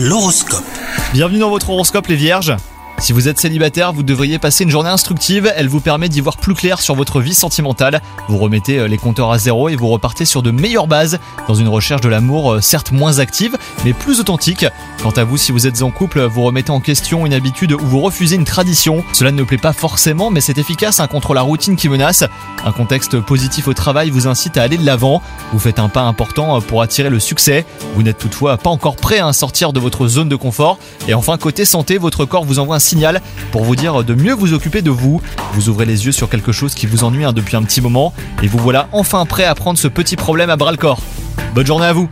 L'horoscope. Bienvenue dans votre horoscope les vierges. Si vous êtes célibataire, vous devriez passer une journée instructive, elle vous permet d'y voir plus clair sur votre vie sentimentale. Vous remettez euh, les compteurs à zéro et vous repartez sur de meilleures bases, dans une recherche de l'amour euh, certes moins active, mais plus authentique. Quant à vous, si vous êtes en couple, vous remettez en question une habitude ou vous refusez une tradition. Cela ne plaît pas forcément, mais c'est efficace contre la routine qui menace. Un contexte positif au travail vous incite à aller de l'avant. Vous faites un pas important euh, pour attirer le succès. Vous n'êtes toutefois pas encore prêt à sortir de votre zone de confort. Et enfin, côté santé, votre corps vous envoie un pour vous dire de mieux vous occuper de vous. Vous ouvrez les yeux sur quelque chose qui vous ennuie hein, depuis un petit moment et vous voilà enfin prêt à prendre ce petit problème à bras le corps. Bonne journée à vous